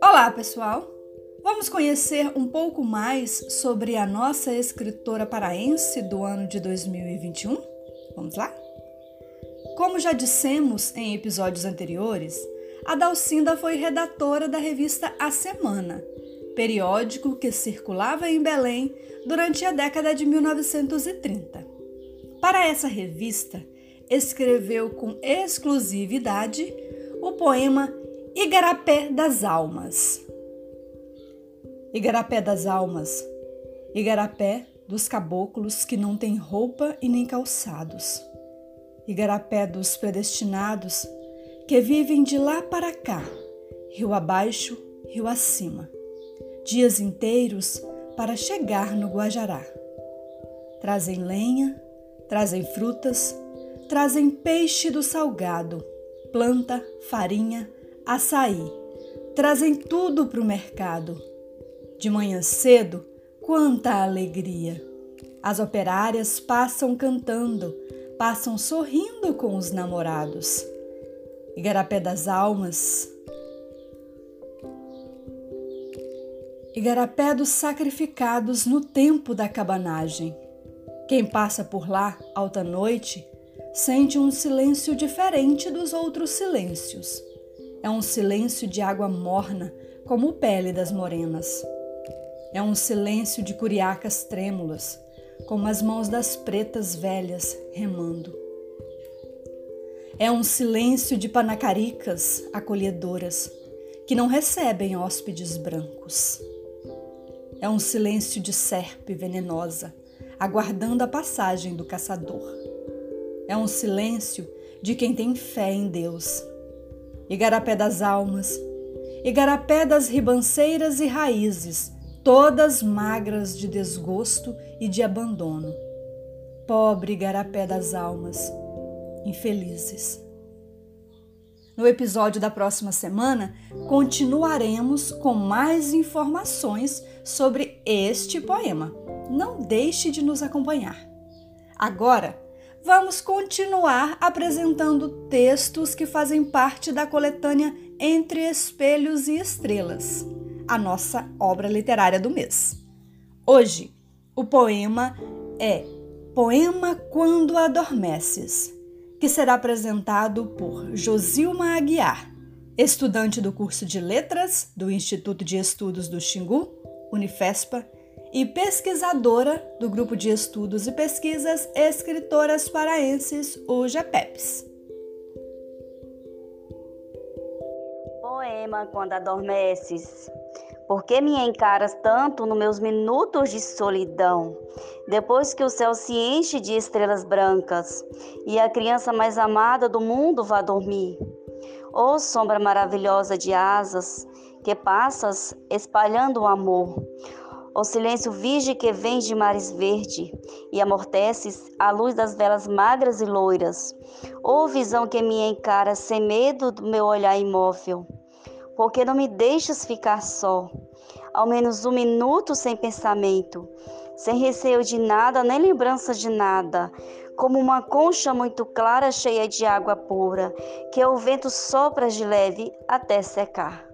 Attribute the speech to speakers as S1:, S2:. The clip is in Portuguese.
S1: Olá, pessoal! Vamos conhecer um pouco mais sobre a nossa escritora paraense do ano de 2021? Vamos lá? Como já dissemos em episódios anteriores, a Dalcinda foi redatora da revista A Semana, periódico que circulava em Belém durante a década de 1930. Para essa revista, escreveu com exclusividade o poema Igarapé das Almas. Igarapé das Almas, Igarapé dos caboclos que não têm roupa e nem calçados. Igarapé dos predestinados que vivem de lá para cá, rio abaixo, rio acima, dias inteiros para chegar no Guajará. Trazem lenha, trazem frutas, trazem peixe do salgado, planta, farinha, açaí, trazem tudo para o mercado. De manhã cedo, quanta alegria! As operárias passam cantando, passam sorrindo com os namorados. Igarapé das Almas, Igarapé dos sacrificados no tempo da cabanagem. Quem passa por lá, alta noite, sente um silêncio diferente dos outros silêncios. É um silêncio de água morna, como pele das morenas. É um silêncio de curiacas trêmulas, como as mãos das pretas velhas remando. É um silêncio de panacaricas acolhedoras, que não recebem hóspedes brancos. É um silêncio de serpe venenosa, aguardando a passagem do caçador. É um silêncio de quem tem fé em Deus. Igarapé das almas, igarapé das ribanceiras e raízes, todas magras de desgosto e de abandono. Pobre igarapé das almas, infelizes. No episódio da próxima semana, continuaremos com mais informações sobre este poema. Não deixe de nos acompanhar. Agora, vamos continuar apresentando textos que fazem parte da coletânea Entre Espelhos e Estrelas, a nossa obra literária do mês. Hoje, o poema é Poema Quando Adormeces que será apresentado por Josilma Aguiar, estudante do curso de Letras do Instituto de Estudos do Xingu, Unifespa, e pesquisadora do Grupo de Estudos e Pesquisas Escritoras Paraenses, o GEPEPS.
S2: Poema Quando Adormeces por que me encaras tanto nos meus minutos de solidão? Depois que o céu se enche de estrelas brancas e a criança mais amada do mundo vá dormir. Ó oh, sombra maravilhosa de asas que passas espalhando o amor. Oh, silêncio virgem que vem de mares verde e amorteces a luz das velas magras e loiras. Oh, visão que me encara sem medo do meu olhar imóvel porque não me deixas ficar só, ao menos um minuto sem pensamento, sem receio de nada, nem lembrança de nada, como uma concha muito clara cheia de água pura, que o vento sopra de leve até secar.